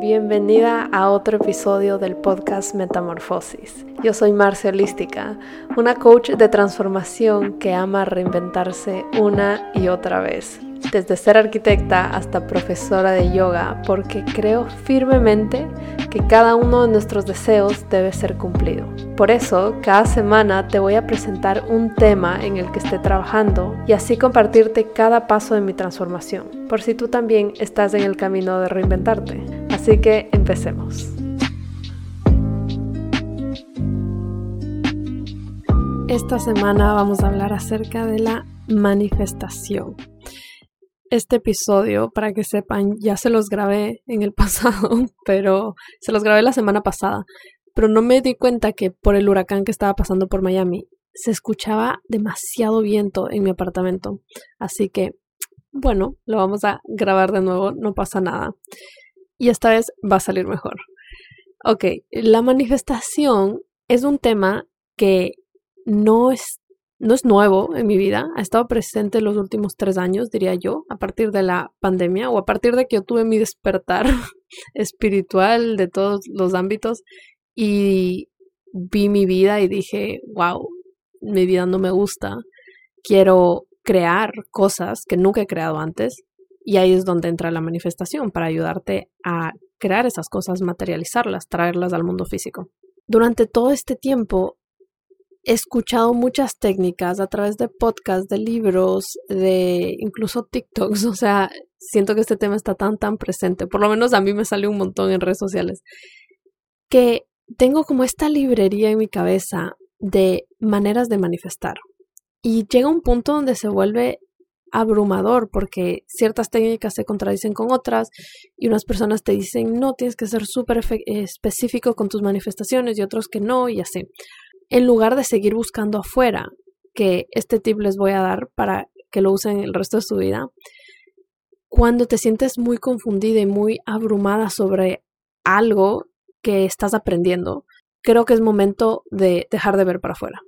Bienvenida a otro episodio del podcast Metamorfosis. Yo soy Marcia Holística, una coach de transformación que ama reinventarse una y otra vez desde ser arquitecta hasta profesora de yoga, porque creo firmemente que cada uno de nuestros deseos debe ser cumplido. Por eso, cada semana te voy a presentar un tema en el que esté trabajando y así compartirte cada paso de mi transformación, por si tú también estás en el camino de reinventarte. Así que empecemos. Esta semana vamos a hablar acerca de la manifestación este episodio, para que sepan, ya se los grabé en el pasado, pero se los grabé la semana pasada, pero no me di cuenta que por el huracán que estaba pasando por Miami se escuchaba demasiado viento en mi apartamento. Así que, bueno, lo vamos a grabar de nuevo, no pasa nada. Y esta vez va a salir mejor. Ok, la manifestación es un tema que no es no es nuevo en mi vida, ha estado presente los últimos tres años, diría yo, a partir de la pandemia o a partir de que yo tuve mi despertar espiritual de todos los ámbitos y vi mi vida y dije, wow, mi vida no me gusta, quiero crear cosas que nunca he creado antes y ahí es donde entra la manifestación para ayudarte a crear esas cosas, materializarlas, traerlas al mundo físico. Durante todo este tiempo he escuchado muchas técnicas a través de podcasts, de libros, de incluso TikToks. O sea, siento que este tema está tan, tan presente. Por lo menos a mí me sale un montón en redes sociales. Que tengo como esta librería en mi cabeza de maneras de manifestar. Y llega un punto donde se vuelve abrumador porque ciertas técnicas se contradicen con otras y unas personas te dicen no, tienes que ser súper específico con tus manifestaciones y otros que no y así. En lugar de seguir buscando afuera, que este tip les voy a dar para que lo usen el resto de su vida, cuando te sientes muy confundida y muy abrumada sobre algo que estás aprendiendo, creo que es momento de dejar de ver para afuera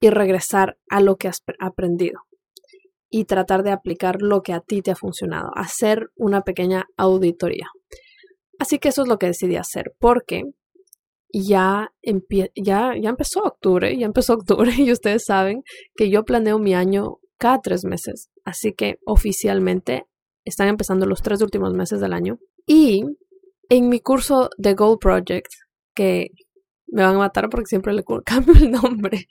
y regresar a lo que has aprendido y tratar de aplicar lo que a ti te ha funcionado, hacer una pequeña auditoría. Así que eso es lo que decidí hacer, porque ya, ya, ya empezó octubre, ya empezó octubre y ustedes saben que yo planeo mi año cada tres meses. Así que oficialmente están empezando los tres últimos meses del año. Y en mi curso de Goal Project, que me van a matar porque siempre le cambio el nombre.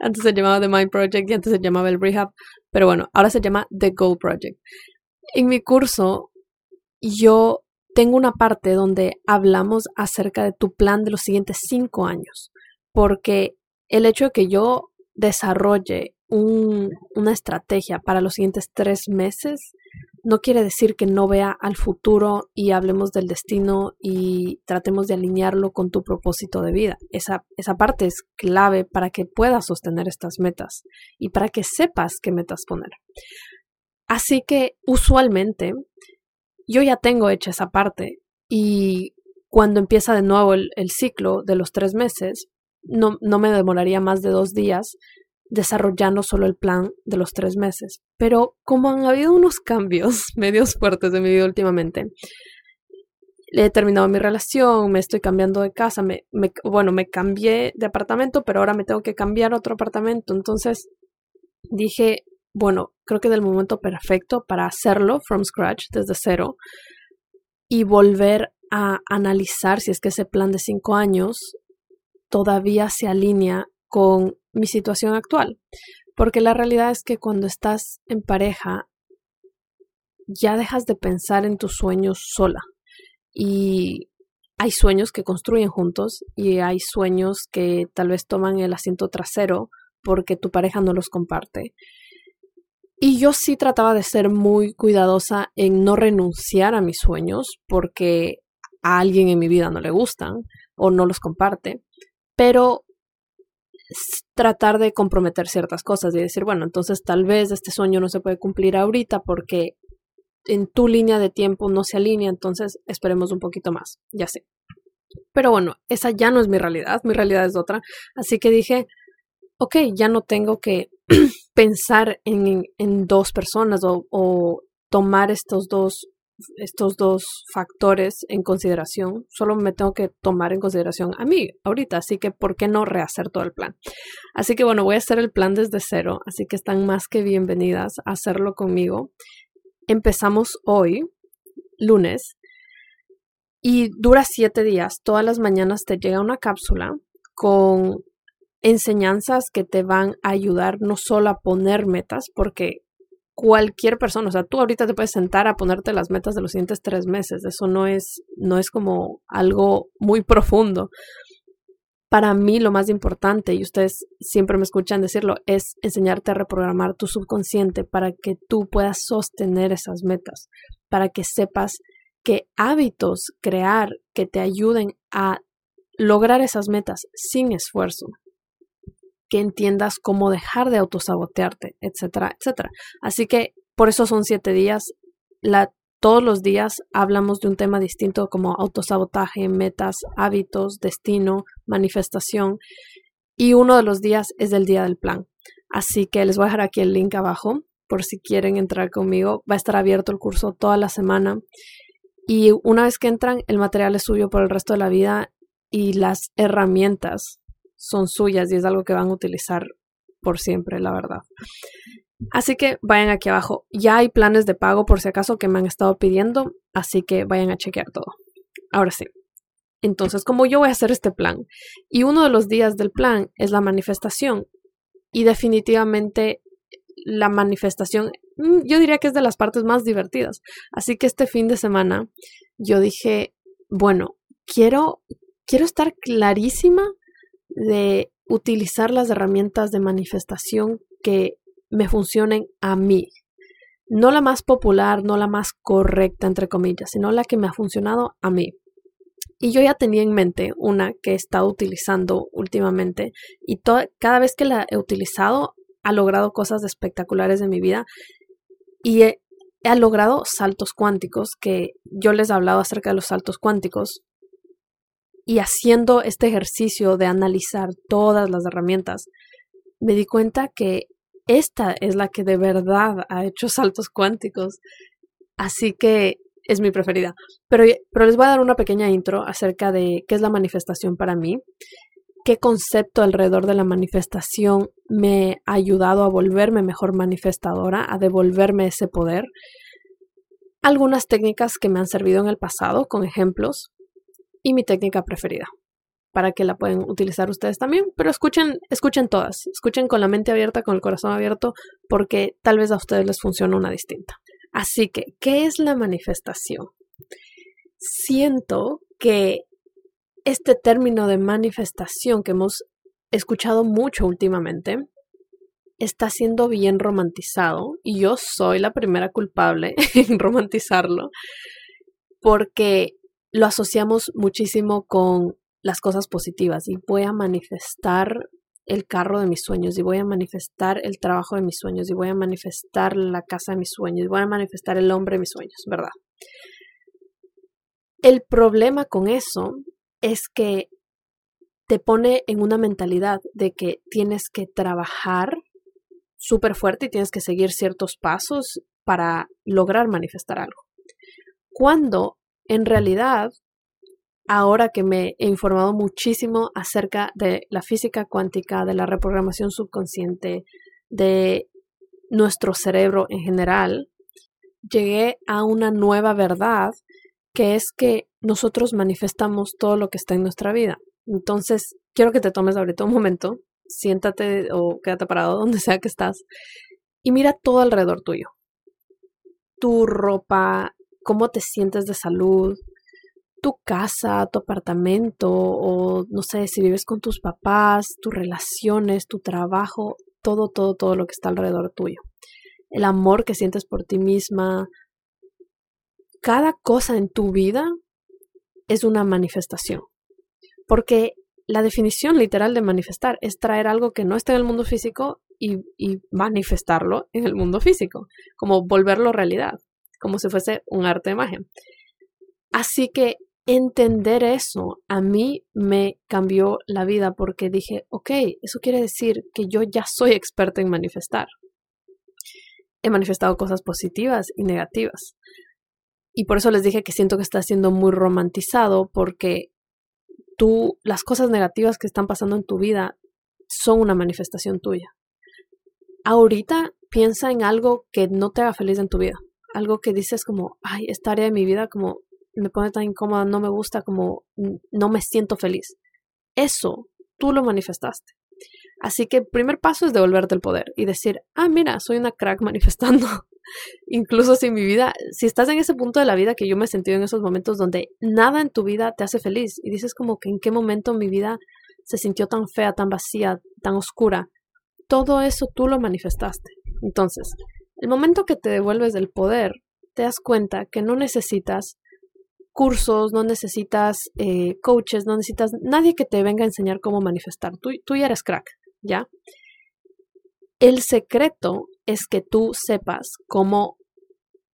Antes se llamaba The Mind Project y antes se llamaba el Rehab. Pero bueno, ahora se llama The Goal Project. En mi curso, yo tengo una parte donde hablamos acerca de tu plan de los siguientes cinco años, porque el hecho de que yo desarrolle una estrategia para los siguientes tres meses no quiere decir que no vea al futuro y hablemos del destino y tratemos de alinearlo con tu propósito de vida. Esa, esa parte es clave para que puedas sostener estas metas y para que sepas qué metas poner. Así que usualmente yo ya tengo hecha esa parte y cuando empieza de nuevo el, ciclo de los tres meses, no, no me demoraría más de dos días desarrollando solo el plan de los tres meses. Pero como han habido unos cambios medios fuertes de mi vida últimamente, he terminado mi relación, me estoy cambiando de casa, me, bueno, me cambié de apartamento, pero ahora me tengo que cambiar a otro apartamento. Entonces dije, bueno, creo que es el momento perfecto para hacerlo from scratch, desde cero, y volver a analizar si es que ese plan de cinco años todavía se alinea con mi situación actual. Porque la realidad es que cuando estás en pareja, ya dejas de pensar en tus sueños sola. Y hay sueños que construyen juntos y hay sueños que tal vez toman el asiento trasero porque tu pareja no los comparte. Y yo sí trataba de ser muy cuidadosa en no renunciar a mis sueños porque a alguien en mi vida no le gustan o no los comparte, pero tratar de comprometer ciertas cosas y decir, bueno, entonces tal vez este sueño no se puede cumplir ahorita porque en tu línea de tiempo no se alinea, entonces esperemos un poquito más, ya sé. Pero bueno, esa ya no es mi realidad, mi realidad es otra, así que dije, ok, ya no tengo que pensar en, dos personas o, tomar estos dos estos dos factores en consideración. Solo me tengo que tomar en consideración a mí ahorita, así que ¿por qué no rehacer todo el plan? Así que bueno, voy a hacer el plan desde cero, así que están más que bienvenidas a hacerlo conmigo. Empezamos hoy, lunes, y dura siete días. Todas las mañanas te llega una cápsula con enseñanzas que te van a ayudar no solo a poner metas, porque cualquier persona, o sea, tú ahorita te puedes sentar a ponerte las metas de los siguientes tres meses, eso no es, no es como algo muy profundo. Para mí lo más importante, y ustedes siempre me escuchan decirlo, es enseñarte a reprogramar tu subconsciente para que tú puedas sostener esas metas, para que sepas qué hábitos crear que te ayuden a lograr esas metas sin esfuerzo entiendas cómo dejar de autosabotearte, etcétera, etcétera. Así que por eso son siete días. Todos los días hablamos de un tema distinto como autosabotaje, metas, hábitos, destino, manifestación. Y uno de los días es el día del plan. Así que les voy a dejar aquí el link abajo por si quieren entrar conmigo. Va a estar abierto el curso toda la semana. Y una vez que entran, el material es suyo por el resto de la vida y las herramientas son suyas y es algo que van a utilizar por siempre, la verdad. Así que vayan aquí abajo. Ya hay planes de pago por si acaso que me han estado pidiendo, así que vayan a chequear todo. Ahora sí. Entonces, como yo voy a hacer este plan, y uno de los días del plan es la manifestación, y definitivamente la manifestación, mm, yo diría que es de las partes más divertidas. Así que este fin de semana yo dije, bueno, quiero, quiero estar clarísima de utilizar las herramientas de manifestación que me funcionen a mí. No la más popular, no la más correcta, entre comillas, sino la que me ha funcionado a mí. Y yo ya tenía en mente una que he estado utilizando últimamente y cada vez que la he utilizado ha logrado cosas espectaculares en mi vida y he, he logrado saltos cuánticos que yo les he hablado acerca de los saltos cuánticos y haciendo este ejercicio de analizar todas las herramientas, me di cuenta que esta es la que de verdad ha hecho saltos cuánticos. Así que es mi preferida. Pero, pero les voy a dar una pequeña intro acerca de qué es la manifestación para mí, qué concepto alrededor de la manifestación me ha ayudado a volverme mejor manifestadora, a devolverme ese poder. Algunas técnicas que me han servido en el pasado, con ejemplos, y mi técnica preferida para que la pueden utilizar ustedes también, pero escuchen, escuchen todas, escuchen con la mente abierta, con el corazón abierto, porque tal vez a ustedes les funcione una distinta. Así que, ¿qué es la manifestación? Siento que este término de manifestación que hemos escuchado mucho últimamente está siendo bien romantizado y yo soy la primera culpable en romantizarlo porque lo asociamos muchísimo con las cosas positivas y voy a manifestar el carro de mis sueños y voy a manifestar el trabajo de mis sueños y voy a manifestar la casa de mis sueños y voy a manifestar el hombre de mis sueños, ¿verdad? El problema con eso es que te pone en una mentalidad de que tienes que trabajar súper fuerte y tienes que seguir ciertos pasos para lograr manifestar algo. Cuando en realidad, ahora que me he informado muchísimo acerca de la física cuántica, de la reprogramación subconsciente, de nuestro cerebro en general, llegué a una nueva verdad que es que nosotros manifestamos todo lo que está en nuestra vida. Entonces, quiero que te tomes ahorita un momento, siéntate o quédate parado donde sea que estás y mira todo alrededor tuyo. Tu ropa, cómo te sientes de salud, tu casa, tu apartamento o no sé si vives con tus papás, tus relaciones, tu trabajo, todo, todo, todo lo que está alrededor tuyo. El amor que sientes por ti misma. Cada cosa en tu vida es una manifestación. Porque la definición literal de manifestar es traer algo que no está en el mundo físico y, y manifestarlo en el mundo físico, como volverlo realidad como si fuese un arte de magia. Así que entender eso a mí me cambió la vida porque dije, ok, eso quiere decir que yo ya soy experta en manifestar. He manifestado cosas positivas y negativas. y por eso les dije que siento que está siendo muy romantizado porque tú, las cosas negativas que están pasando en tu vida son una manifestación tuya. Ahorita piensa en algo que no te haga feliz en tu vida. Algo que dices como, ay, esta área de mi vida como me pone tan incómoda, no me gusta, como no me siento feliz. Eso tú lo manifestaste. Así que el primer paso es devolverte el poder y decir, ah, mira, soy una crack manifestando. Incluso si mi vida, si estás en ese punto de la vida que yo me he sentido en esos momentos donde nada en tu vida te hace feliz y dices como que en qué momento mi vida se sintió tan fea, tan vacía, tan oscura, todo eso tú lo manifestaste. Entonces, el momento que te devuelves del poder, te das cuenta que no necesitas cursos, no necesitas eh, coaches, no necesitas nadie que te venga a enseñar cómo manifestar. Tú, tú ya eres crack, ¿ya? El secreto es que tú sepas cómo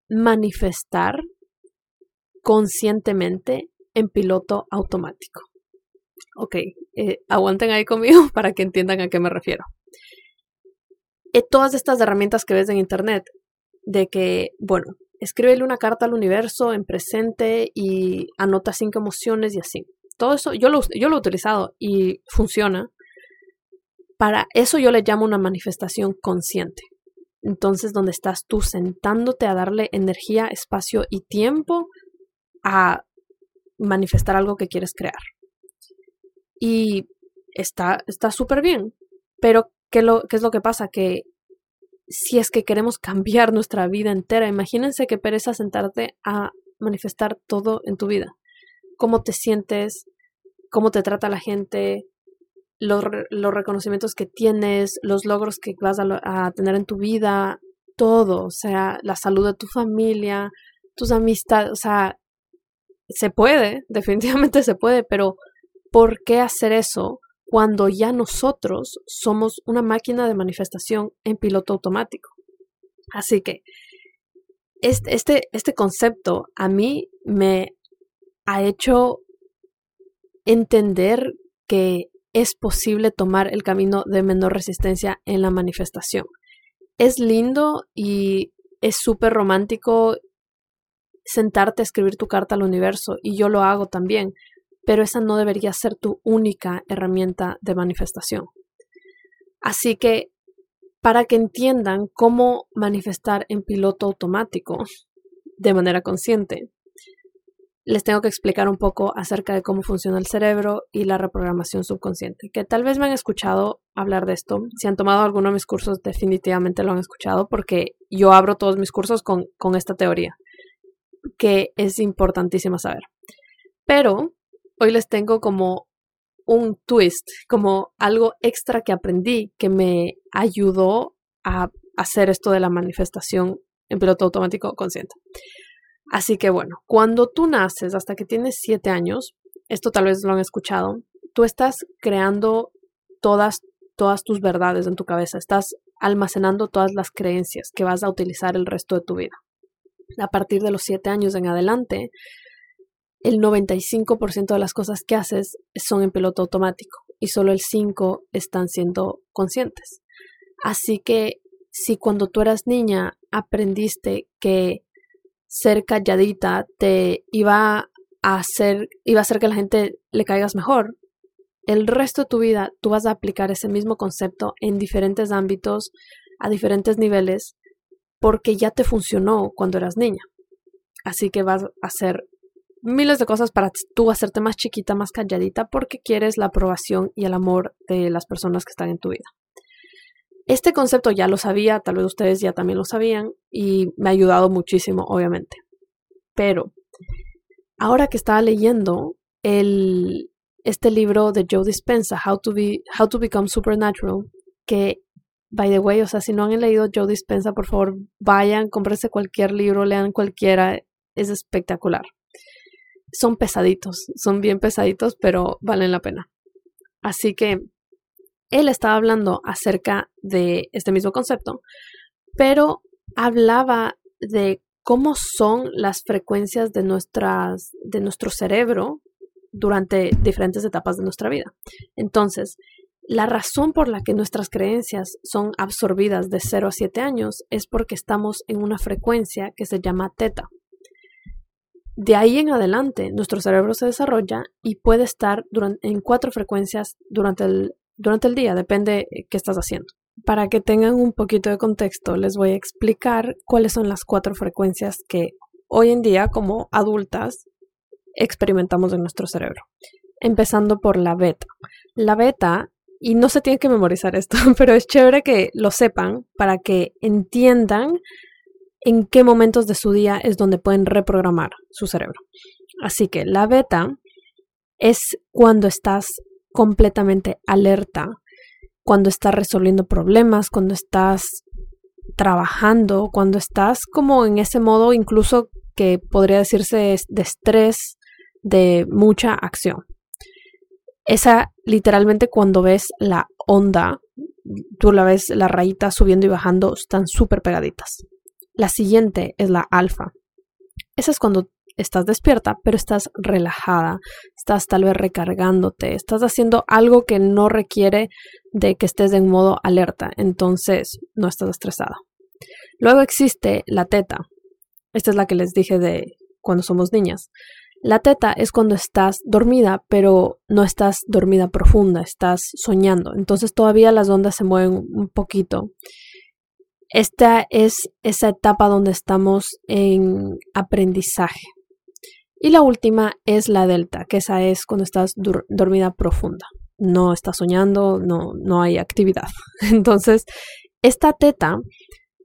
manifestar conscientemente en piloto automático. Ok, eh, aguanten ahí conmigo para que entiendan a qué me refiero. Eh, todas estas herramientas que ves en internet, de que, bueno, escríbele una carta al universo en presente y anota cinco emociones y así. Todo eso yo lo, yo lo he utilizado y funciona. Para eso yo le llamo una manifestación consciente. Entonces, donde estás tú sentándote a darle energía, espacio y tiempo a manifestar algo que quieres crear. Y está súper bien. Pero, ¿qué, lo, ¿qué es lo que pasa? Que si es que queremos cambiar nuestra vida entera. Imagínense que pereza sentarte a manifestar todo en tu vida. Cómo te sientes, cómo te trata la gente, los, los reconocimientos que tienes, los logros que vas a, a, tener en tu vida, todo, o sea, la salud de tu familia, tus amistades, o sea, se puede, definitivamente se puede, pero ¿por qué hacer eso cuando ya nosotros somos una máquina de manifestación en piloto automático. Así que este, este, este concepto a mí me ha hecho entender que es posible tomar el camino de menor resistencia en la manifestación. Es lindo y es súper romántico sentarte a escribir tu carta al universo y yo lo hago también, pero esa no debería ser tu única herramienta de manifestación. Así que, para que entiendan cómo manifestar en piloto automático de manera consciente, les tengo que explicar un poco acerca de cómo funciona el cerebro y la reprogramación subconsciente, que tal vez me han escuchado hablar de esto. Si han tomado alguno de mis cursos, definitivamente lo han escuchado porque yo abro todos mis cursos con, con esta teoría, que es importantísima saber. Pero hoy les tengo como un twist, como algo extra que aprendí que me ayudó a hacer esto de la manifestación en piloto automático consciente. Así que bueno, cuando tú naces hasta que tienes siete años, esto tal vez lo han escuchado, tú estás creando todas, todas tus verdades en tu cabeza, estás almacenando todas las creencias que vas a utilizar el resto de tu vida. A partir de los siete años en adelante, el 95% de las cosas que haces son en piloto automático y solo el 5% están siendo conscientes. Así que si cuando tú eras niña aprendiste que ser calladita te iba a hacer, iba a hacer que la gente le caigas mejor, el resto de tu vida tú vas a aplicar ese mismo concepto en diferentes ámbitos, a diferentes niveles, porque ya te funcionó cuando eras niña. Así que vas a hacer miles de cosas para tú hacerte más chiquita, más calladita, porque quieres la aprobación y el amor de las personas que están en tu vida. Este concepto ya lo sabía, tal vez ustedes ya también lo sabían, y me ha ayudado muchísimo, obviamente. Pero ahora que estaba leyendo el, este libro de Joe Dispensa, How to, Be, How to Become Supernatural, que, by the way, o sea, si no han leído Joe Dispensa, por favor, vayan, cómprense cualquier libro, lean cualquiera, es espectacular son pesaditos, son bien pesaditos, pero valen la pena. Así que él estaba hablando acerca de este mismo concepto, pero hablaba de cómo son las frecuencias de, nuestras, de nuestro cerebro durante diferentes etapas de nuestra vida. Entonces, la razón por la que nuestras creencias son absorbidas de 0 a 7 años es porque estamos en una frecuencia que se llama teta. De ahí en adelante nuestro cerebro se desarrolla y puede estar en cuatro frecuencias durante el, durante el día, depende qué estás haciendo. Para que tengan un poquito de contexto, les voy a explicar cuáles son las cuatro frecuencias que hoy en día como adultas experimentamos en nuestro cerebro. Empezando por la beta. La beta, y no se tiene que memorizar esto, pero es chévere que lo sepan para que entiendan en qué momentos de su día es donde pueden reprogramar su cerebro. Así que la beta es cuando estás completamente alerta, cuando estás resolviendo problemas, cuando estás trabajando, cuando estás como en ese modo incluso que podría decirse de estrés, de mucha acción. Esa literalmente cuando ves la onda, tú la ves la rayita subiendo y bajando, están súper pegaditas. La siguiente es la alfa. Esa es cuando estás despierta, pero estás relajada, estás tal vez recargándote, estás haciendo algo que no requiere de que estés en modo alerta, entonces no estás estresada. Luego existe la teta. Esta es la que les dije de cuando somos niñas. La teta es cuando estás dormida, pero no estás dormida profunda, estás soñando. Entonces todavía las ondas se mueven un poquito esta es esa etapa donde estamos en aprendizaje. Y la última es la delta, que esa es cuando estás dormida profunda. No estás soñando, no, no hay actividad. Entonces, esta teta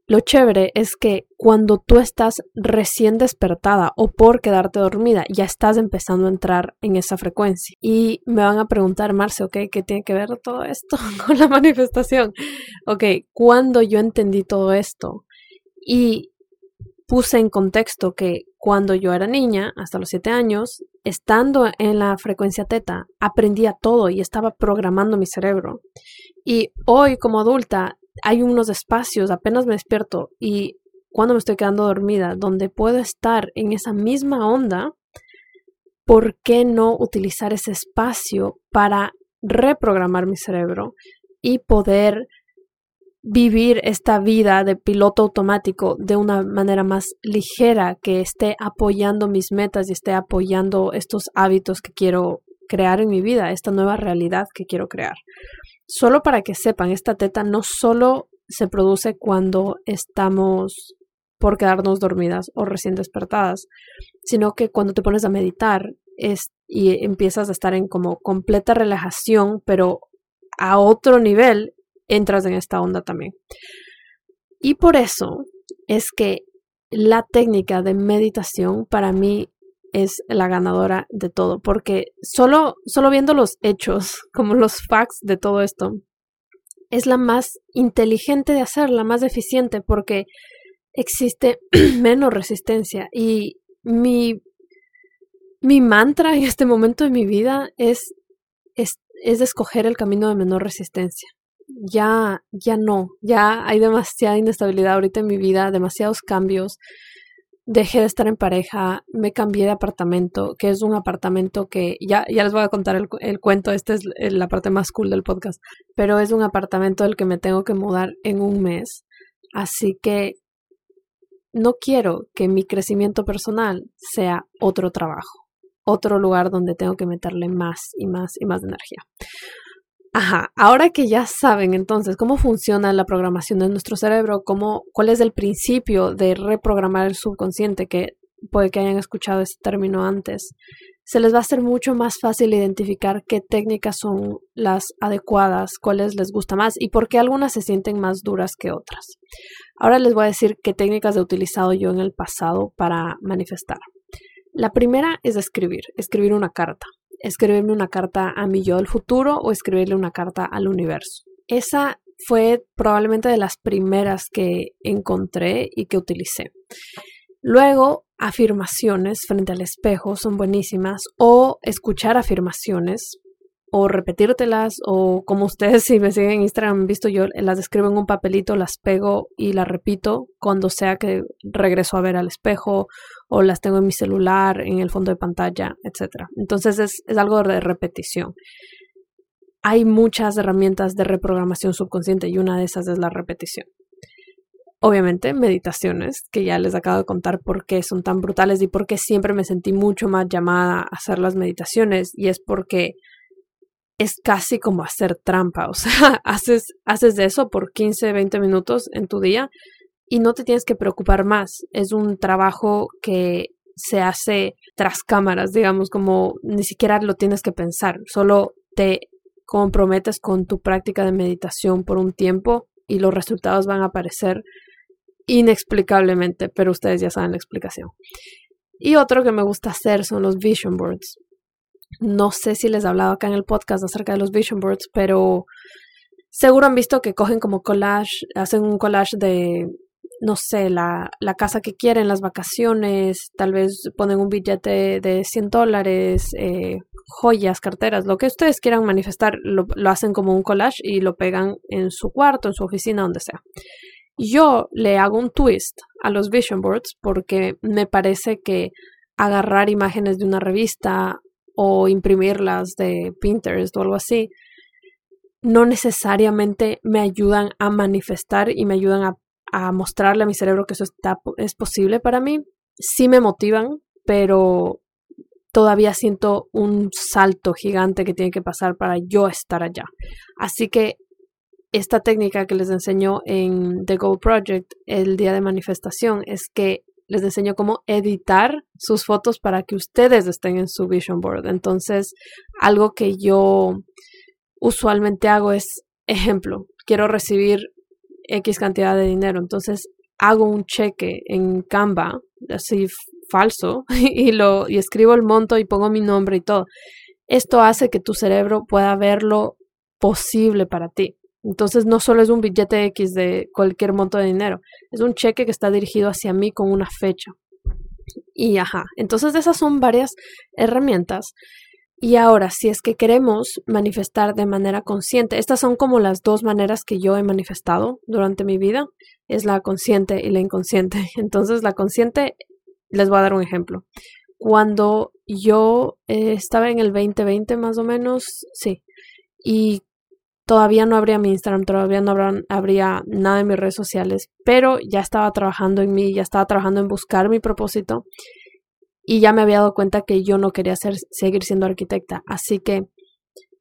lo chévere es que cuando tú estás recién despertada o por quedarte dormida, ya estás empezando a entrar en esa frecuencia. Y me van a preguntar, Marce, ok, ¿qué tiene que ver todo esto con la manifestación? Ok, cuando yo entendí todo esto y puse en contexto que cuando yo era niña, hasta los siete años, estando en la frecuencia teta, aprendía todo y estaba programando mi cerebro. Y hoy como adulta hay unos espacios, apenas me despierto y cuando me estoy quedando dormida, donde puedo estar en esa misma onda, ¿por qué no utilizar ese espacio para reprogramar mi cerebro y poder vivir esta vida de piloto automático de una manera más ligera que esté apoyando mis metas y esté apoyando estos hábitos que quiero crear en mi vida, esta nueva realidad que quiero crear. Solo para que sepan, esta teta no solo se produce cuando estamos por quedarnos dormidas o recién despertadas, sino que cuando te pones a meditar es, y empiezas a estar en como completa relajación, pero a otro nivel entras en esta onda también. Y por eso es que la técnica de meditación para mí es la ganadora de todo, porque solo, solo viendo los hechos, como los facts de todo esto, es la más inteligente de hacer, la más eficiente, porque existe menos resistencia. Y mi, mi mantra en este momento de mi vida es, es, es escoger el camino de menor resistencia. Ya, ya no, ya hay demasiada inestabilidad ahorita en mi vida, demasiados cambios dejé de estar en pareja, me cambié de apartamento, que es un apartamento que ya, ya les voy a contar el, el, cuento, esta es la parte más cool del podcast, pero es un apartamento del que me tengo que mudar en un mes. Así que no quiero que mi crecimiento personal sea otro trabajo, otro lugar donde tengo que meterle más y más y más energía. Ajá, ahora que ya saben entonces cómo funciona la programación de nuestro cerebro, cómo, cuál es el principio de reprogramar el subconsciente, que puede que hayan escuchado ese término antes, se les va a hacer mucho más fácil identificar qué técnicas son las adecuadas, cuáles les gusta más y por qué algunas se sienten más duras que otras. Ahora les voy a decir qué técnicas he utilizado yo en el pasado para manifestar. La primera es escribir, escribir una carta escribirme una carta a mi yo del futuro o escribirle una carta al universo. Esa fue probablemente de las primeras que encontré y que utilicé. Luego, afirmaciones frente al espejo son buenísimas o escuchar afirmaciones o repetírtelas o como ustedes si me siguen en Instagram han visto yo las escribo en un papelito, las pego y las repito cuando sea que regreso a ver al espejo o las tengo en mi celular, en el fondo de pantalla, etc. Entonces es, es algo de repetición. Hay muchas herramientas de reprogramación subconsciente y una de esas es la repetición. obviamente, meditaciones, que ya les acabo de contar por qué son tan brutales y por qué siempre me sentí mucho más llamada a hacer las meditaciones. Y es porque es casi como hacer trampa. O sea, haces, haces eso por 15, 20 minutos en tu día y no te tienes que preocupar más. Es un trabajo que se hace tras cámaras, digamos, como ni siquiera lo tienes que pensar, solo te comprometes con tu práctica de meditación por un tiempo y los resultados van a aparecer inexplicablemente, pero ustedes ya saben la explicación. Y otro que me gusta hacer son los vision boards. No sé si les he hablado acá en el podcast acerca de los vision boards, pero seguro han visto que cogen como collage, hacen un collage de, no sé, la, la casa que quieren, las vacaciones, tal vez ponen un billete de 100 dólares, eh, joyas, carteras, lo que ustedes quieran manifestar, lo, lo hacen como un collage y lo pegan en su cuarto, en su oficina, donde sea. Yo le hago un twist a los vision boards porque me parece que agarrar imágenes de una revista o imprimirlas de Pinterest o algo así, no necesariamente me ayudan a manifestar y me ayudan a, mostrarle a mi cerebro que eso está, es posible para mí. Sí me motivan, pero todavía siento un salto gigante que tiene que pasar para yo estar allá. Así que esta técnica que les enseño en The Goal Project el día de manifestación es que les enseño cómo editar sus fotos para que ustedes estén en su vision board. Entonces, algo que yo usualmente hago es, ejemplo, quiero recibir X cantidad de dinero. Entonces, hago un cheque en Canva, así falso, y, lo, y escribo el monto y pongo mi nombre y todo. Esto hace que tu cerebro pueda ver lo posible para ti. Entonces no solo es un billete X de cualquier monto de dinero, es un cheque que está dirigido hacia mí con una fecha. Y ajá, entonces esas son varias herramientas. Y ahora, si es que queremos manifestar de manera consciente, estas son como las dos maneras que yo he manifestado durante mi vida, es la consciente y la inconsciente. Entonces la consciente, les voy a dar un ejemplo. Cuando yo eh, estaba en el 2020 más o menos, sí, y todavía no habría mi Instagram, todavía no habría nada en mis redes sociales, pero ya estaba trabajando en mí, ya estaba trabajando en buscar mi propósito y ya me había dado cuenta que yo no quería ser, seguir siendo arquitecta. Así que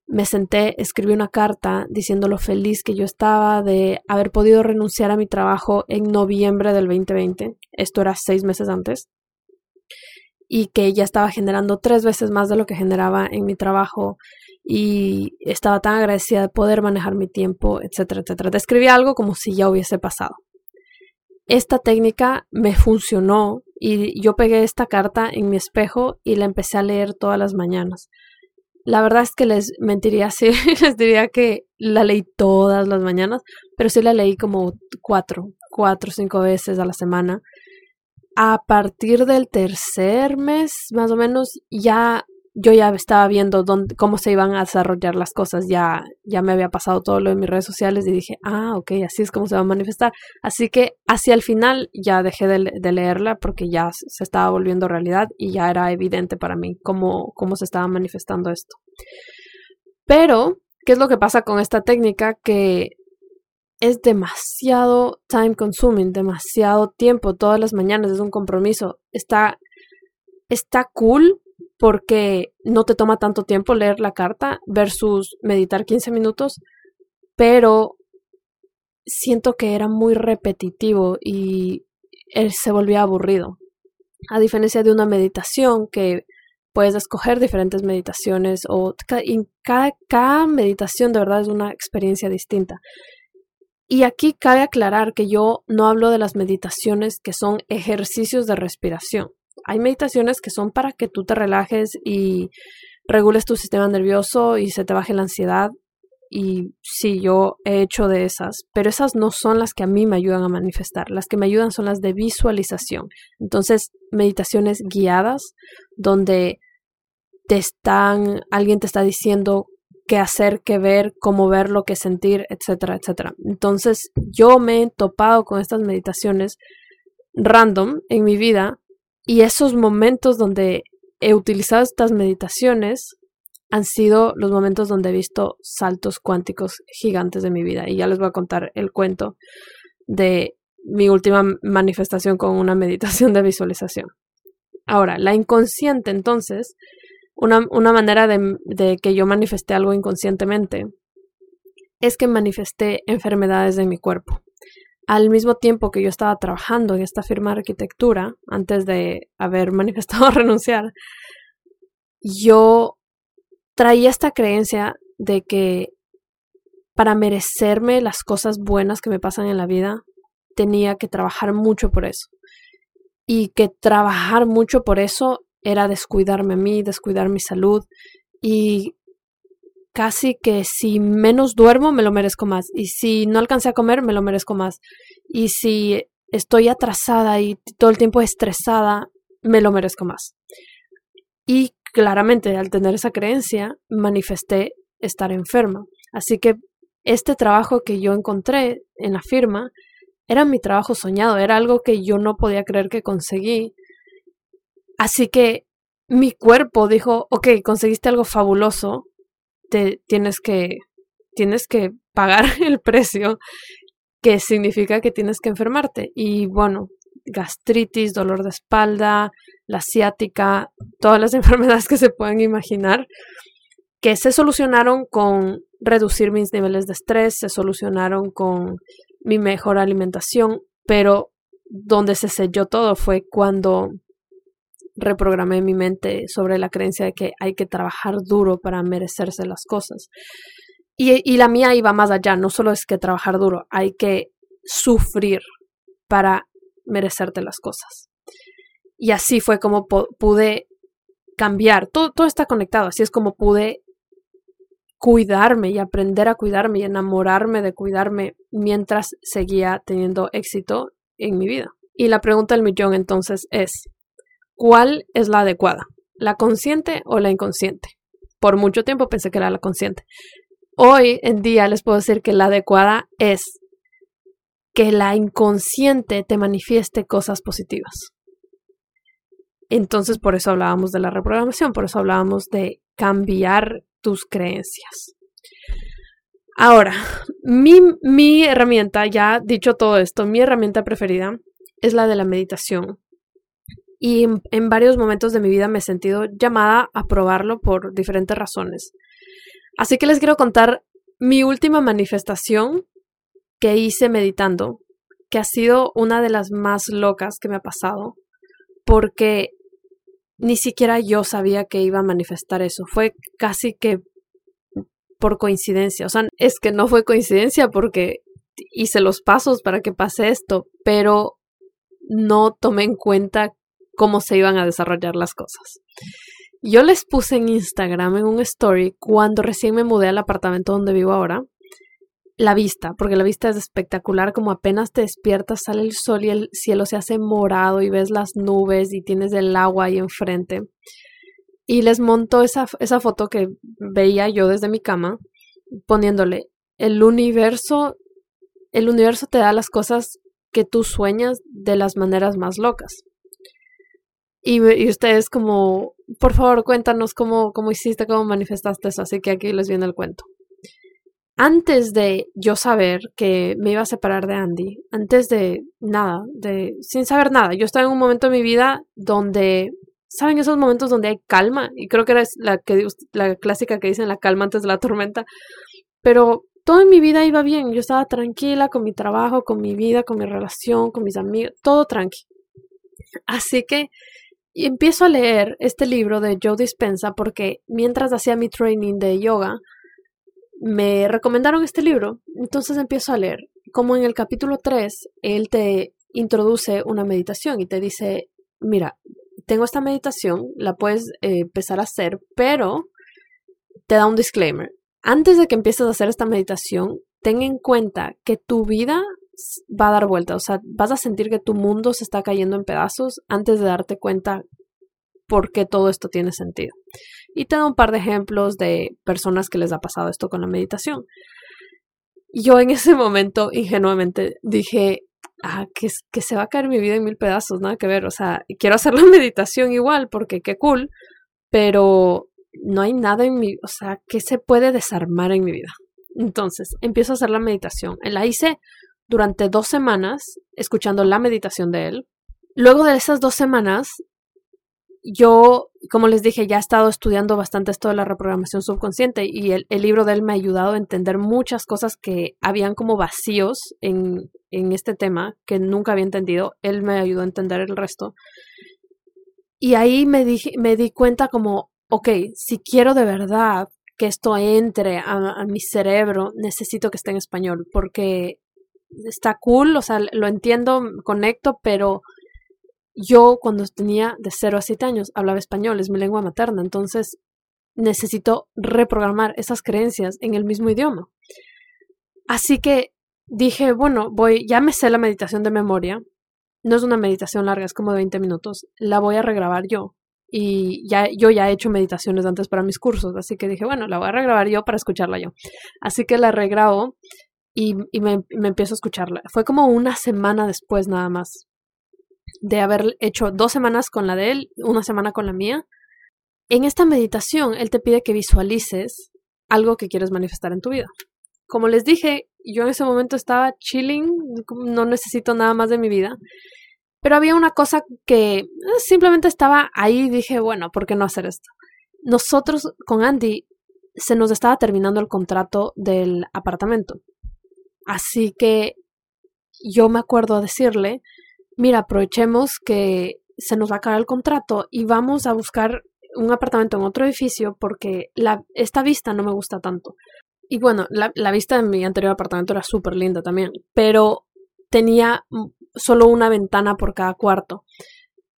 me senté, escribí una carta diciendo lo feliz que yo estaba de haber podido renunciar a mi trabajo en noviembre del 2020. Esto era seis meses antes. Y que ya estaba generando tres veces más de lo que generaba en mi trabajo y estaba tan agradecida de poder manejar mi tiempo, etcétera, etcétera. Describí algo como si ya hubiese pasado. Esta técnica me funcionó y yo pegué esta carta en mi espejo y la empecé a leer todas las mañanas. La verdad es que les mentiría si les diría que la leí todas las mañanas, pero sí la leí como cuatro, cuatro cinco veces a la semana. A partir del tercer mes, más o menos, ya yo ya estaba viendo dónde, cómo se iban a desarrollar las cosas, ya, ya me había pasado todo lo de mis redes sociales y dije, ah, ok, así es como se va a manifestar. Así que hacia el final ya dejé de, leerla porque ya se estaba volviendo realidad y ya era evidente para mí cómo, cómo se estaba manifestando esto. Pero, ¿qué es lo que pasa con esta técnica? Que es demasiado time consuming, demasiado tiempo, todas las mañanas es un compromiso. Está, está cool porque no te toma tanto tiempo leer la carta versus meditar 15 minutos, pero siento que era muy repetitivo y se volvía aburrido. A diferencia de una meditación que puedes escoger diferentes meditaciones o cada, cada meditación de verdad es una experiencia distinta. Y aquí cabe aclarar que yo no hablo de las meditaciones que son ejercicios de respiración hay meditaciones que son para que tú te relajes y regules tu sistema nervioso y se te baje la ansiedad. Y sí, yo he hecho de esas, pero esas no son las que a mí me ayudan a manifestar. Las que me ayudan son las de visualización. Entonces, meditaciones guiadas donde te están, alguien te está diciendo qué hacer, qué ver, cómo verlo, qué sentir, etcétera, etcétera. Entonces, yo me he topado con estas meditaciones random en mi vida y esos momentos donde he utilizado estas meditaciones han sido los momentos donde he visto saltos cuánticos gigantes de mi vida. Y ya les voy a contar el cuento de mi última manifestación con una meditación de visualización. Ahora, la inconsciente, entonces, una, una manera de, de que yo manifesté algo inconscientemente es que manifesté enfermedades de mi cuerpo. Al mismo tiempo que yo estaba trabajando en esta firma de arquitectura, antes de haber manifestado renunciar, yo traía esta creencia de que para merecerme las cosas buenas que me pasan en la vida, tenía que trabajar mucho por eso. Y que trabajar mucho por eso era descuidarme a mí, descuidar mi salud y casi que si menos duermo me lo merezco más y si no alcancé a comer me lo merezco más y si estoy atrasada y todo el tiempo estresada me lo merezco más. Y claramente al tener esa creencia manifesté estar enferma. Así que este trabajo que yo encontré en la firma era mi trabajo soñado, era algo que yo no podía creer que conseguí. Así que mi cuerpo dijo, ok, conseguiste algo fabuloso, tienes que, tienes que pagar el precio, que significa que tienes que enfermarte. Y bueno, gastritis, dolor de espalda, la ciática, todas las enfermedades que se pueden imaginar, que se solucionaron con reducir mis niveles de estrés, se solucionaron con mi mejor alimentación, pero donde se selló todo fue cuando reprogramé mi mente sobre la creencia de que hay que trabajar duro para merecerse las cosas. Y, la mía iba más allá, no solo es que trabajar duro, hay que sufrir para merecerte las cosas. Y así fue como pude cambiar, todo está conectado, así es como pude cuidarme y aprender a cuidarme y enamorarme de cuidarme mientras seguía teniendo éxito en mi vida. Y la pregunta del millón entonces es, ¿cuál es la adecuada? ¿La consciente o la inconsciente? Por mucho tiempo pensé que era la consciente. Hoy en día les puedo decir que la adecuada es que la inconsciente te manifieste cosas positivas. Entonces, por eso hablábamos de la reprogramación, por eso hablábamos de cambiar tus creencias. Ahora, mi, mi herramienta, ya dicho todo esto, mi herramienta preferida es la de la meditación. Y en, varios momentos de mi vida me he sentido llamada a probarlo por diferentes razones. Así que les quiero contar mi última manifestación que hice meditando, que ha sido una de las más locas que me ha pasado, porque ni siquiera yo sabía que iba a manifestar eso. Fue casi que por coincidencia. O sea, es que no fue coincidencia porque hice los pasos para que pase esto, pero no tomé en cuenta cómo se iban a desarrollar las cosas. Yo les puse en Instagram en un story cuando recién me mudé al apartamento donde vivo ahora la vista, porque la vista es espectacular, como apenas te despiertas, sale el sol y el cielo se hace morado y ves las nubes y tienes el agua ahí enfrente. Y les monto esa, esa foto que veía yo desde mi cama, poniéndole, el universo, el universo te da las cosas que tú sueñas de las maneras más locas. Y, y ustedes como, por favor, cuéntanos cómo, cómo hiciste, cómo manifestaste eso. Así que aquí les viene el cuento antes de yo saber que me iba a separar de Andy, antes de nada, de sin saber nada, yo estaba en un momento de mi vida donde, ¿saben esos momentos donde hay calma? Y creo que era la, que, la clásica que dicen la calma antes de la tormenta, pero todo en mi vida iba bien, yo estaba tranquila con mi trabajo, con mi vida, con mi relación, con mis amigos, todo tranqui. Así que empiezo a leer este libro de Joe Dispensa porque mientras hacía mi training de yoga, me recomendaron este libro, entonces empiezo a leer. Como en el capítulo 3, él te introduce una meditación y te dice, mira, tengo esta meditación, la puedes eh, empezar a hacer, pero te da un disclaimer. Antes de que empieces a hacer esta meditación, ten en cuenta que tu vida va a dar vuelta, o sea, vas a sentir que tu mundo se está cayendo en pedazos antes de darte cuenta por qué todo esto tiene sentido y te da un par de ejemplos de personas que les ha pasado esto con la meditación. Yo en ese momento ingenuamente dije, ah, que, que se va a caer mi vida en mil pedazos, nada que ver, o sea, quiero hacer la meditación igual porque qué cool, pero no hay nada en mi, o sea, que se puede desarmar en mi vida. Entonces, empiezo a hacer la meditación. La hice durante dos semanas escuchando la meditación de él. Luego de esas dos semanas, yo, como les dije, ya he estado estudiando bastante esto de la reprogramación subconsciente y el, libro de él me ha ayudado a entender muchas cosas que habían como vacíos en, en este tema que nunca había entendido. Él me ayudó a entender el resto. Y ahí me, dije, me di cuenta como, ok, si quiero de verdad que esto entre a, a, mi cerebro, necesito que esté en español, porque está cool, o sea, lo entiendo, conecto, pero yo cuando tenía de 0 a 7 años hablaba español, es mi lengua materna, entonces necesito reprogramar esas creencias en el mismo idioma. Así que dije, bueno, voy, ya me sé la meditación de memoria, no es una meditación larga, es como de 20 minutos, la voy a regrabar yo. Y ya, yo ya he hecho meditaciones antes para mis cursos, así que dije, bueno, la voy a regrabar yo para escucharla yo. Así que la regrabo y, me, me empiezo a escucharla. Fue como una semana después nada más de haber hecho dos semanas con la de él, una semana con la mía. En esta meditación, él te pide que visualices algo que quieres manifestar en tu vida. Como les dije, yo en ese momento estaba chilling, no necesito nada más de mi vida. Pero había una cosa que eh, simplemente estaba ahí y dije, bueno, ¿por qué no hacer esto? Nosotros con Andy se nos estaba terminando el contrato del apartamento. Así que yo me acuerdo decirle, mira, aprovechemos que se nos va a acabar el contrato y vamos a buscar un apartamento en otro edificio porque esta vista no me gusta tanto. Y bueno, la, la vista de mi anterior apartamento era súper linda también, pero tenía solo una ventana por cada cuarto.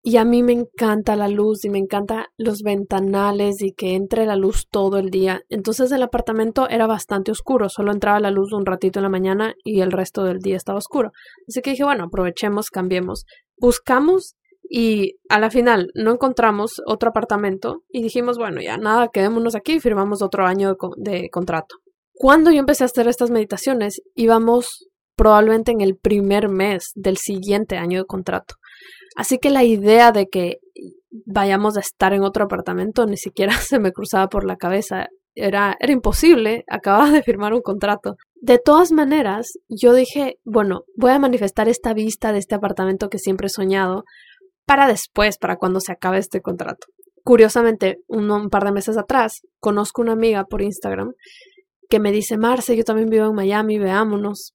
Y a mí me encanta la luz y me encanta los ventanales y que entre la luz todo el día. Entonces el apartamento era bastante oscuro, solo entraba la luz un ratito en la mañana y el resto del día estaba oscuro. Así que dije, bueno, aprovechemos, cambiemos. Buscamos y a la final no encontramos otro apartamento y dijimos, bueno, ya nada, quedémonos aquí y firmamos otro año de, de contrato. Cuando yo empecé a hacer estas meditaciones, íbamos probablemente en el primer mes del siguiente año de contrato. Así que la idea de que vayamos a estar en otro apartamento ni siquiera se me cruzaba por la cabeza. Era, era imposible, acababa de firmar un contrato. De todas maneras, yo dije, bueno, voy a manifestar esta vista de este apartamento que siempre he soñado para después, para cuando se acabe este contrato. Curiosamente, un, par de meses atrás, conozco una amiga por Instagram que me dice, Marce, yo también vivo en Miami, veámonos.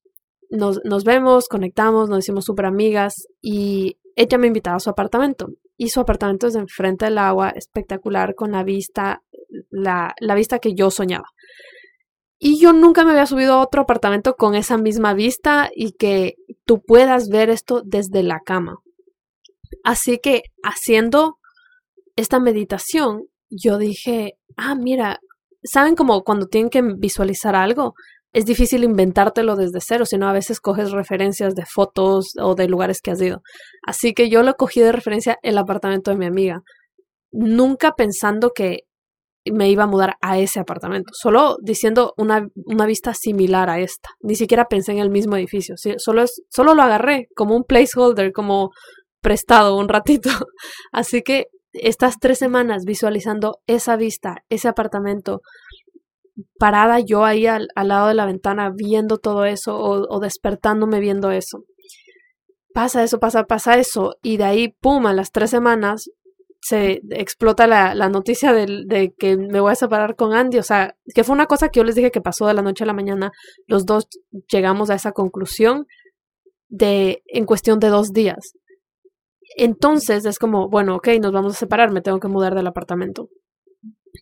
Nos, nos vemos, conectamos, nos hicimos súper amigas y ella me invitaba a su apartamento y su apartamento es enfrente del agua, espectacular, con la vista, la, la vista que yo soñaba. Y yo nunca me había subido a otro apartamento con esa misma vista y que tú puedas ver esto desde la cama. Así que haciendo esta meditación, yo dije, ah, mira, ¿saben como cuando tienen que visualizar algo? Es difícil inventártelo desde cero, sino a veces coges referencias de fotos o de lugares que has ido. Así que yo lo cogí de referencia el apartamento de mi amiga, nunca pensando que me iba a mudar a ese apartamento, solo diciendo una, una vista similar a esta. Ni siquiera pensé en el mismo edificio, solo, es, solo lo agarré como un placeholder, como prestado un ratito. Así que estas tres semanas visualizando esa vista, ese apartamento, parada yo ahí al, lado de la ventana viendo todo eso o, despertándome viendo eso. Pasa eso, pasa, pasa eso y de ahí, pum, a las tres semanas se explota la, la noticia de, de, que me voy a separar con Andy. O sea, que fue una cosa que yo les dije que pasó de la noche a la mañana. Los dos llegamos a esa conclusión de en cuestión de dos días. Entonces es como, bueno, ok, nos vamos a separar, me tengo que mudar del apartamento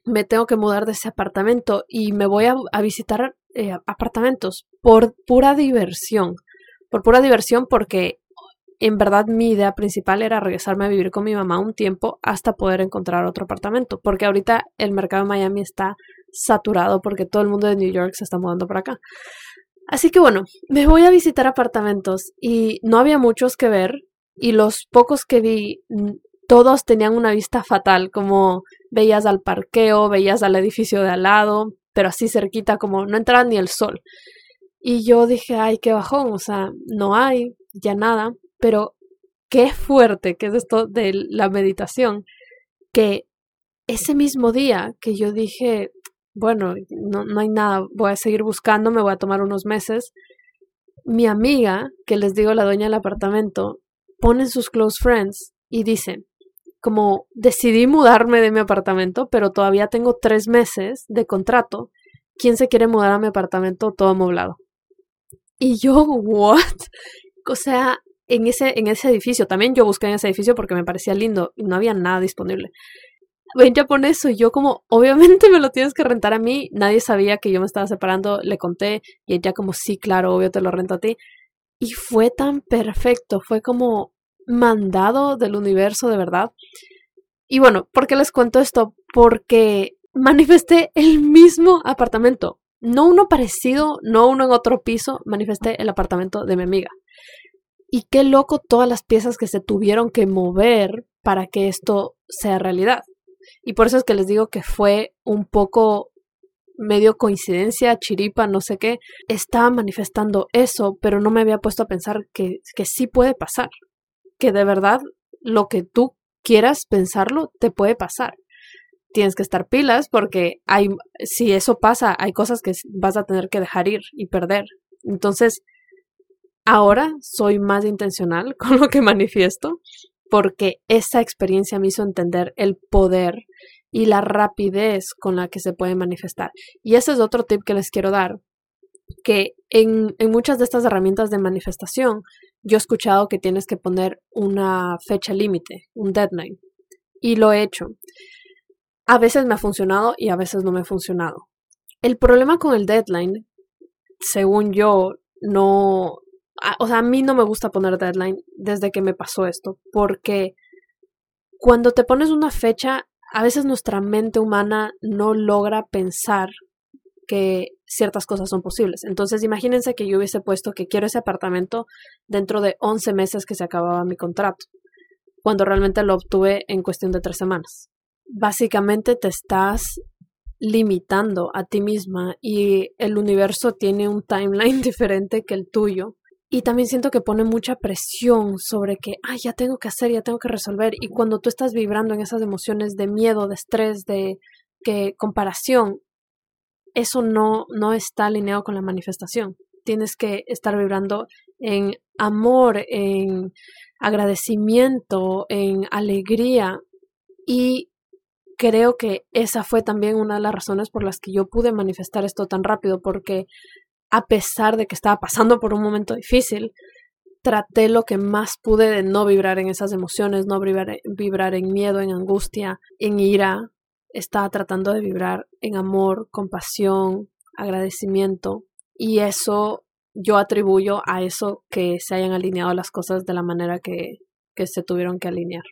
me tengo que mudar de ese apartamento y me voy a, visitar eh, apartamentos por pura diversión. Por pura diversión porque en verdad mi idea principal era regresarme a vivir con mi mamá un tiempo hasta poder encontrar otro apartamento. Porque ahorita el mercado de Miami está saturado porque todo el mundo de New York se está mudando por acá. Así que bueno, me voy a visitar apartamentos y no había muchos que ver y los pocos que vi todos tenían una vista fatal, como veías al parqueo, veías al edificio de al lado, pero así cerquita como no entraba ni el sol. Y yo dije, ay, qué bajón, o sea, no hay ya nada, pero qué fuerte que es esto de la meditación, que ese mismo día que yo dije, bueno, no, no hay nada, voy a seguir buscando, me voy a tomar unos meses, mi amiga, que les digo la dueña del apartamento, pone sus close friends y dice, como decidí mudarme de mi apartamento, pero todavía tengo tres meses de contrato, ¿quién se quiere mudar a mi apartamento todo amoblado? Y yo, ¿what? O sea, en ese, en ese edificio, también yo busqué en ese edificio porque me parecía lindo y no había nada disponible. con eso, y yo como, obviamente me lo tienes que rentar a mí, nadie sabía que yo me estaba separando, le conté y ella como, sí, claro, obvio te lo rento a ti. Y fue tan perfecto, fue como mandado del universo de verdad. Y bueno, ¿por qué les cuento esto? Porque manifesté el mismo apartamento, no uno parecido, no uno en otro piso, manifesté el apartamento de mi amiga. Y qué loco todas las piezas que se tuvieron que mover para que esto sea realidad. Y por eso es que les digo que fue un poco medio coincidencia, chiripa, no sé qué. Estaba manifestando eso, pero no me había puesto a pensar que, que sí puede pasar. Que de verdad lo que tú quieras pensarlo te puede pasar. Tienes que estar pilas porque hay, si eso pasa, hay cosas que vas a tener que dejar ir y perder. Entonces, Ahora soy más intencional con lo que manifiesto porque esa experiencia me hizo entender el poder y la rapidez con la que se puede manifestar. Y ese es otro tip que les quiero dar, que en, en, muchas de estas herramientas de manifestación, yo he escuchado que tienes que poner una fecha límite, un deadline, y lo he hecho. A veces me ha funcionado y a veces no me ha funcionado. El problema con el deadline, según yo, no, o sea, a mí no me gusta poner deadline desde que me pasó esto, porque cuando te pones una fecha, a veces nuestra mente humana no logra pensar que ciertas cosas son posibles. Entonces, imagínense que yo hubiese puesto que quiero ese apartamento dentro de 11 meses que se acababa mi contrato, cuando realmente lo obtuve en cuestión de tres semanas. Básicamente te estás limitando a ti misma y el universo tiene un timeline diferente que el tuyo y también siento que pone mucha presión sobre que, ay, ya tengo que hacer, ya tengo que resolver. Y cuando tú estás vibrando en esas emociones de miedo, de estrés, de que comparación, eso no, no está alineado con la manifestación. Tienes que estar vibrando en amor, en agradecimiento, en alegría. Y creo que esa fue también una de las razones por las que yo pude manifestar esto tan rápido, porque a pesar de que estaba pasando por un momento difícil, traté lo que más pude de no vibrar en esas emociones, no vibrar, en miedo, en angustia, en ira. Estaba tratando de vibrar en amor, compasión, agradecimiento. Y eso yo atribuyo a eso que se hayan alineado las cosas de la manera que, que se tuvieron que alinear.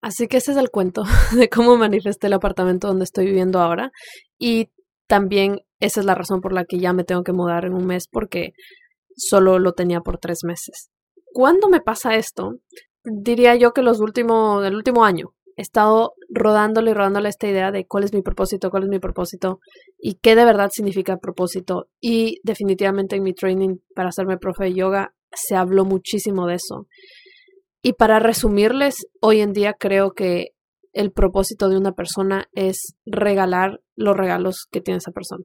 Así que ese es el cuento de cómo manifesté el apartamento donde estoy viviendo ahora. Y también esa es la razón por la que ya me tengo que mudar en un mes porque solo lo tenía por tres meses. ¿Cuándo me pasa esto? Diría yo que los últimos, el último año estado rodándole y rodándole esta idea de cuál es mi propósito, cuál es mi propósito y qué de verdad significa propósito. Y definitivamente en mi training para hacerme profe de yoga se habló muchísimo de eso. Y para resumirles, hoy en día creo que el propósito de una persona es regalar los regalos que tiene esa persona.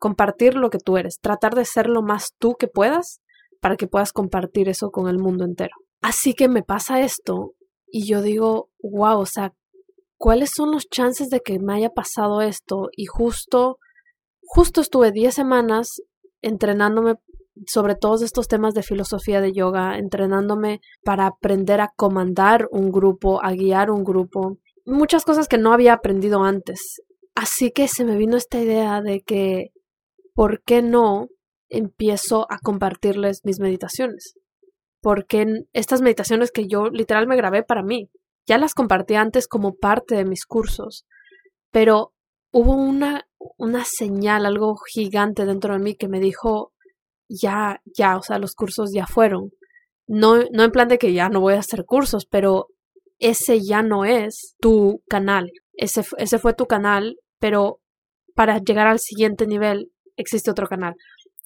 compartir lo que tú eres, tratar de ser lo más tú que puedas para que puedas compartir eso con el mundo entero. Así que me pasa esto y yo digo, wow, o sea, ¿cuáles son los chances de que me haya pasado esto? Y justo, justo estuve 10 semanas entrenándome sobre todos estos temas de filosofía de yoga, entrenándome para aprender a comandar un grupo, a guiar un grupo, muchas cosas que no había aprendido antes. Así que se me vino esta idea de que, ¿por qué no empiezo a compartirles mis meditaciones? Porque estas meditaciones que yo literal me grabé para mí, ya las compartí antes como parte de mis cursos, pero hubo una, una señal, algo gigante dentro de mí que me dijo, ya, ya, o sea, los cursos ya fueron. No, no en plan de que ya no voy a hacer cursos, pero ese ya no es tu canal. Ese, ese fue tu canal, pero para llegar al siguiente nivel existe otro canal.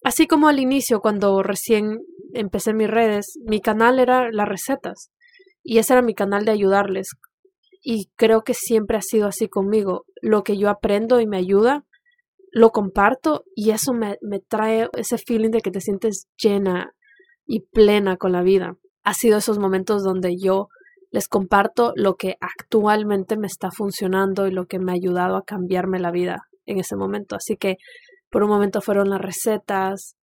Así como al inicio, cuando recién empecé mis redes, mi canal era las recetas y ese era mi canal de ayudarles. Y creo que siempre ha sido así conmigo. Lo que yo aprendo y me ayuda, lo comparto y eso me, me trae ese feeling de que te sientes llena y plena con la vida. Ha sido esos momentos donde yo les comparto lo que actualmente me está funcionando y lo que me ha ayudado a cambiarme la vida en ese momento. Así que por un momento fueron las recetas,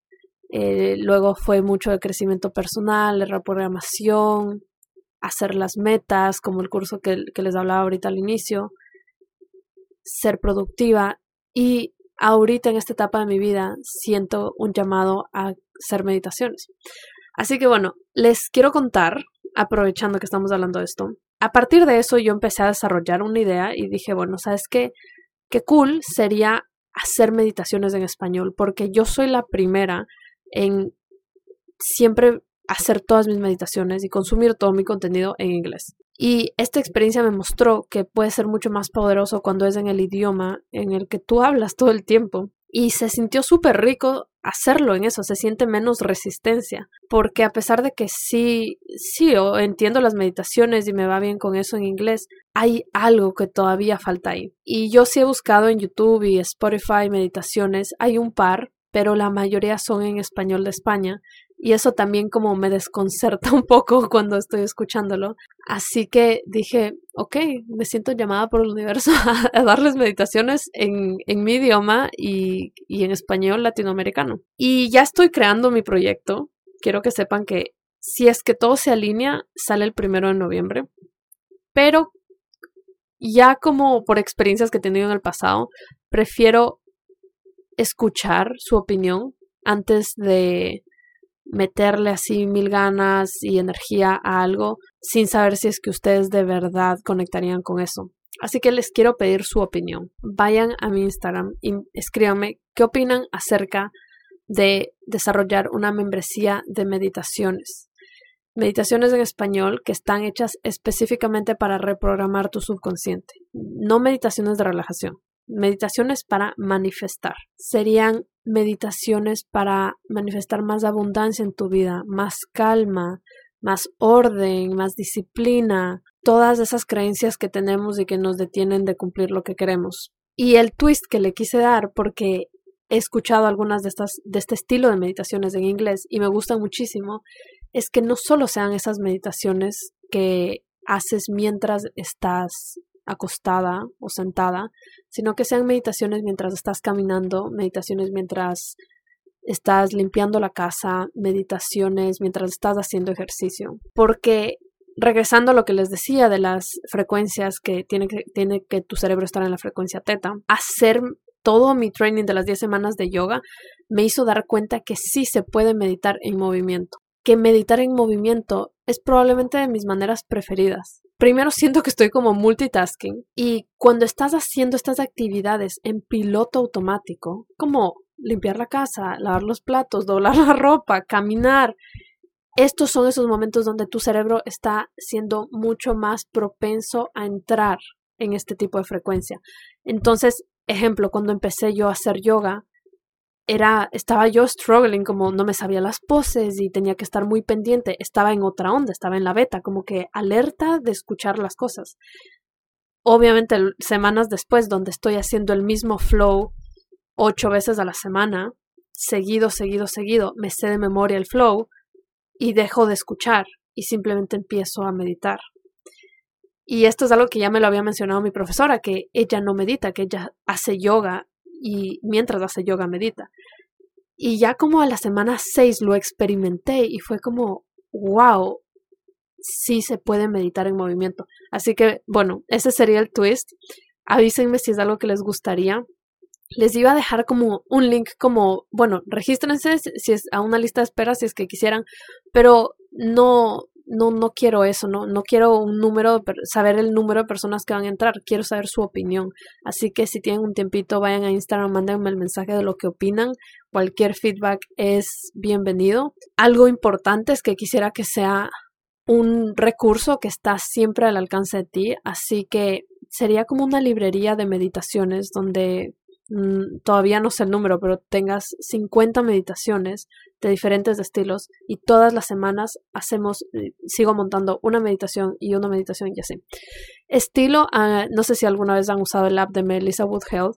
eh, luego fue mucho de crecimiento personal, de reprogramación, hacer las metas, como el curso que, que les hablaba ahorita al inicio, ser productiva y ahorita en esta etapa de mi vida siento un llamado a hacer meditaciones. Así que bueno, les quiero contar, aprovechando que estamos hablando de esto, a partir de eso yo empecé a desarrollar una idea y dije, bueno, ¿sabes qué? Qué cool sería hacer meditaciones en español, porque yo soy la primera en siempre hacer todas mis meditaciones y consumir todo mi contenido en inglés. Y esta experiencia me mostró que puede ser mucho más poderoso cuando es en el idioma en el que tú hablas todo el tiempo. Y se sintió súper rico hacerlo en eso, se siente menos resistencia, porque a pesar de que sí, sí, entiendo las meditaciones y me va bien con eso en inglés, hay algo que todavía falta ahí. Y yo sí he buscado en YouTube y Spotify meditaciones, hay un par, pero la mayoría son en español de España y eso también como me desconcerta un poco cuando estoy escuchándolo. Así que dije, ok, me siento llamada por el universo a, darles meditaciones en, en mi idioma y, y en español latinoamericano. Y ya estoy creando mi proyecto. Quiero que sepan que si es que todo se alinea, sale el primero de noviembre. Pero ya como por experiencias que he tenido en el pasado, prefiero escuchar su opinión antes de meterle así mil ganas y energía a algo sin saber si es que ustedes de verdad conectarían con eso. Así que les quiero pedir su opinión. Vayan a mi Instagram y escríbanme qué opinan acerca de desarrollar una membresía de meditaciones. Meditaciones en español que están hechas específicamente para reprogramar tu subconsciente. No meditaciones de relajación, meditaciones para manifestar. Serían meditaciones para manifestar más abundancia en tu vida, más calma, más orden, más disciplina, todas esas creencias que tenemos y que nos detienen de cumplir lo que queremos. Y el twist que le quise dar, porque he escuchado algunas de estas, de este estilo de meditaciones en inglés y me gustan muchísimo, es que no solo sean esas meditaciones que haces mientras estás acostada o sentada, sino que sean meditaciones mientras estás caminando, meditaciones mientras estás limpiando la casa, meditaciones mientras estás haciendo ejercicio. Porque regresando a lo que les decía de las frecuencias que tiene que, tiene que tu cerebro estar en la frecuencia teta, hacer todo mi training de las 10 semanas de yoga me hizo dar cuenta que sí se puede meditar en movimiento, que meditar en movimiento es probablemente de mis maneras preferidas primero siento que estoy como multitasking y cuando estás haciendo estas actividades en piloto automático, como limpiar la casa, lavar los platos, doblar la ropa, caminar, estos son esos momentos donde tu cerebro está siendo mucho más propenso a entrar en este tipo de frecuencia. Entonces, ejemplo, cuando empecé yo a hacer yoga, era, estaba yo struggling, como no me sabía las poses y tenía que estar muy pendiente, estaba en otra onda, estaba en la beta, como que alerta de escuchar las cosas. Obviamente, semanas después, donde estoy haciendo el mismo flow ocho veces a la semana, seguido, seguido, seguido, me sé de memoria el flow y dejo de escuchar y simplemente empiezo a meditar. Y esto es algo que ya me lo había mencionado mi profesora, que ella no medita, que ella hace yoga y mientras hace yoga medita. Y ya como a la semana 6 lo experimenté y fue como, wow, sí se puede meditar en movimiento. Así que, bueno, ese sería el twist. Avísenme si es algo que les gustaría. Les iba a dejar como un link como, bueno, regístrense si es a una lista de espera si es que quisieran, pero no, no, no quiero eso, no, no quiero un número, saber el número de personas que van a entrar, quiero saber su opinión. Así que si tienen un tiempito, vayan a Instagram, mándenme el mensaje de lo que opinan. Cualquier feedback es bienvenido. Algo importante es que quisiera que sea un recurso que está siempre al alcance de ti, así que sería como una librería de meditaciones donde Mm, todavía no sé el número, pero tengas 50 meditaciones de diferentes estilos y todas las semanas hacemos, eh, sigo montando una meditación y una meditación y así. Estilo, ah, no sé si alguna vez han usado el app de Melissa Wood Health,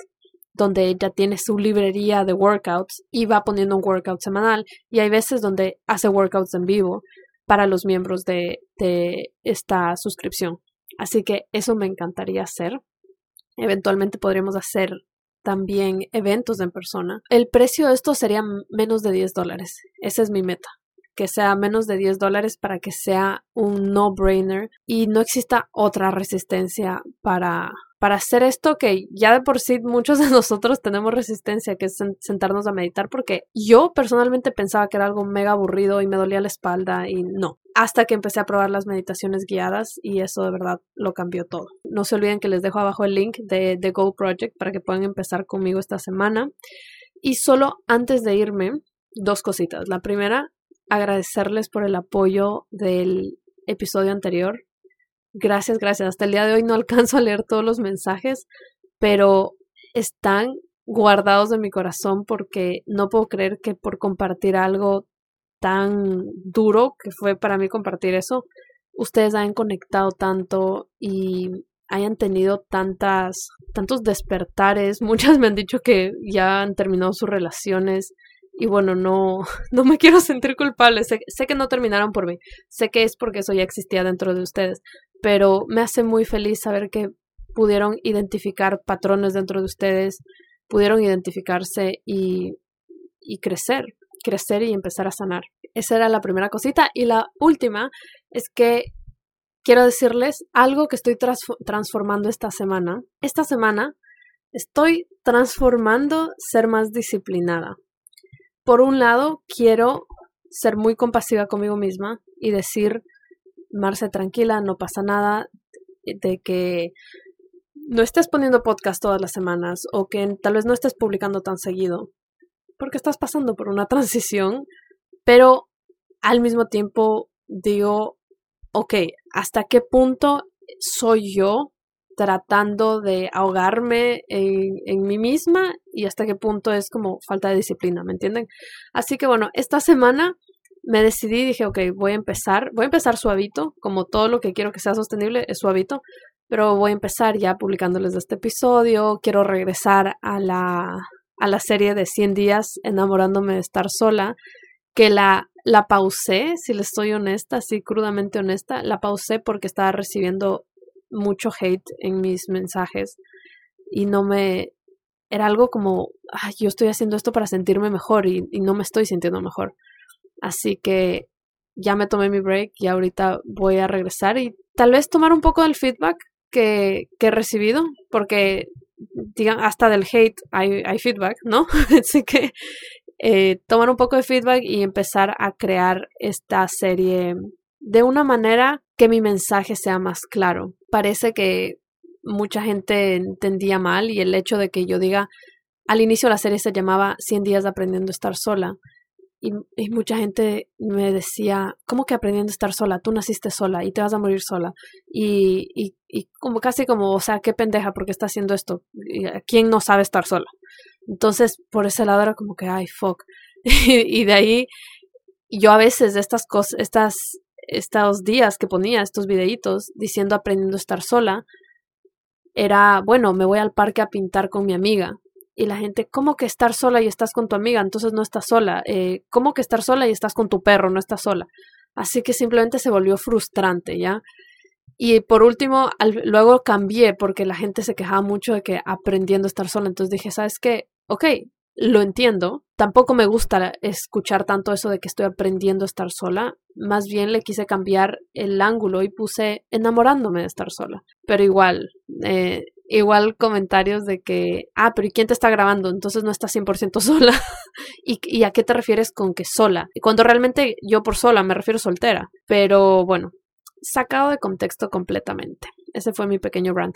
donde ella tiene su librería de workouts y va poniendo un workout semanal. Y hay veces donde hace workouts en vivo para los miembros de, de esta suscripción. Así que eso me encantaría hacer. Eventualmente podríamos hacer también eventos en persona. El precio de esto sería menos de 10 dólares. Esa es mi meta que sea menos de 10 dólares para que sea un no-brainer y no exista otra resistencia para, para hacer esto que ya de por sí muchos de nosotros tenemos resistencia, que es sentarnos a meditar, porque yo personalmente pensaba que era algo mega aburrido y me dolía la espalda y no. Hasta que empecé a probar las meditaciones guiadas y eso de verdad lo cambió todo. No se olviden que les dejo abajo el link de The Goal Project para que puedan empezar conmigo esta semana. Y solo antes de irme, dos cositas. La primera agradecerles por el apoyo del episodio anterior. Gracias, gracias. Hasta el día de hoy no alcanzo a leer todos los mensajes, pero están guardados de mi corazón porque no puedo creer que por compartir algo tan duro que fue para mí compartir eso, ustedes hayan conectado tanto y hayan tenido tantas, tantos despertares. Muchas me han dicho que ya han terminado sus relaciones y bueno, no, no me quiero sentir culpable. Sé, sé, que no terminaron por mí. Sé que es porque eso ya existía dentro de ustedes. Pero me hace muy feliz saber que pudieron identificar patrones dentro de ustedes, pudieron identificarse y, y crecer, crecer y empezar a sanar. Esa era la primera cosita. Y la última es que quiero decirles algo que estoy transformando esta semana. Esta semana estoy transformando ser más disciplinada por un lado, quiero ser muy compasiva conmigo misma y decir, Marce, tranquila, no pasa nada, de que no estés poniendo podcast todas las semanas o que tal vez no estés publicando tan seguido, porque estás pasando por una transición, pero al mismo tiempo digo, ok, ¿hasta qué punto soy yo tratando de ahogarme en, en, mí misma y hasta qué punto es como falta de disciplina, ¿me entienden? Así que bueno, esta semana me decidí, dije, ok, voy a empezar, voy a empezar suavito, como todo lo que quiero que sea sostenible es suavito, pero voy a empezar ya publicándoles este episodio, quiero regresar a la, a la serie de 100 días enamorándome de estar sola, que la, la pausé, si les estoy honesta, así crudamente honesta, la pausé porque estaba recibiendo mucho hate en mis mensajes y no me... Era algo como, yo estoy haciendo esto para sentirme mejor y, no me estoy sintiendo mejor. Así que ya me tomé mi break y ahorita voy a regresar y tal vez tomar un poco del feedback que, que he recibido, porque digan, hasta del hate hay, hay feedback, ¿no? Así que eh, tomar un poco de feedback y empezar a crear esta serie de una manera que mi mensaje sea más claro. Parece que mucha gente entendía mal y el hecho de que yo diga, al inicio la serie se llamaba 100 días aprendiendo a estar sola. Y, mucha gente me decía, ¿cómo que aprendiendo a estar sola? Tú naciste sola y te vas a morir sola. Y, y, y como casi como, o sea, qué pendeja porque está haciendo esto. ¿Quién no sabe estar sola? Entonces, por ese lado era como que, ay, fuck. y de ahí, yo a veces estas cosas, estas estos días que ponía estos videitos diciendo aprendiendo a estar sola, era, bueno, me voy al parque a pintar con mi amiga. Y la gente, ¿cómo que estar sola y estás con tu amiga? Entonces no estás sola. Eh, ¿Cómo que estar sola y estás con tu perro? No estás sola. Así que simplemente se volvió frustrante, ¿ya? Y por último, luego cambié porque la gente se quejaba mucho de que aprendiendo a estar sola. Entonces dije, ¿sabes qué? Ok, lo entiendo. Tampoco me gusta escuchar tanto eso de que estoy aprendiendo a estar sola. Más bien le quise cambiar el ángulo y puse enamorándome de estar sola. Pero igual, eh, igual comentarios de que, ah, pero ¿y quién te está grabando? Entonces no estás 100% sola. ¿Y, ¿Y a qué te refieres con que sola? Cuando realmente yo por sola me refiero soltera. Pero bueno, sacado de contexto completamente. Ese fue mi pequeño rant.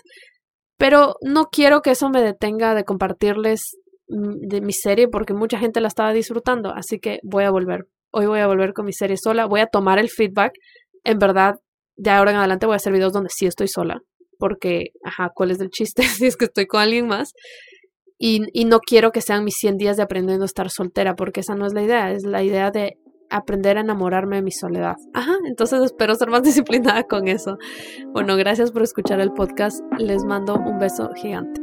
Pero no quiero que eso me detenga de compartirles de mi serie porque mucha gente la estaba disfrutando, así que voy a volver. Hoy voy a volver con mi serie sola, voy a tomar el feedback. En verdad, de ahora en adelante voy a hacer videos donde sí estoy sola, porque, ajá, ¿cuál es el chiste si es que estoy con alguien más? Y, y no quiero que sean mis 100 días de aprendiendo a estar soltera, porque esa no es la idea, es la idea de aprender a enamorarme de mi soledad. Ajá, entonces espero ser más disciplinada con eso. Bueno, gracias por escuchar el podcast. Les mando un beso gigante.